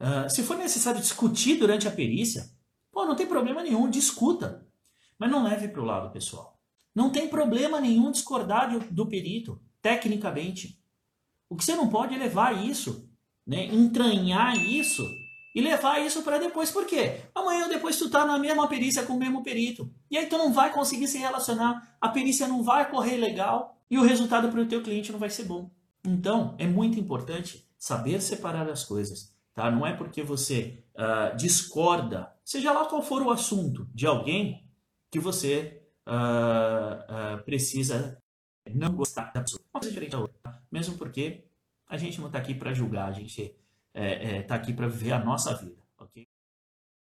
Uh, se for necessário discutir durante a perícia, pô, não tem problema nenhum, discuta. Mas não leve para o lado pessoal. Não tem problema nenhum discordar do, do perito, tecnicamente. O que você não pode é levar isso, né, entranhar isso e levar isso para depois. Por quê? Amanhã ou depois tu tá na mesma perícia com o mesmo perito. E aí tu não vai conseguir se relacionar, a perícia não vai correr legal e o resultado para o teu cliente não vai ser bom. Então, é muito importante saber separar as coisas. Tá? Não é porque você uh, discorda, seja lá qual for o assunto, de alguém, que você uh, uh, precisa não gostar da pessoa. Uma coisa diferente da outra. Tá? Mesmo porque a gente não está aqui para julgar, a gente está é, é, tá aqui para viver a nossa vida.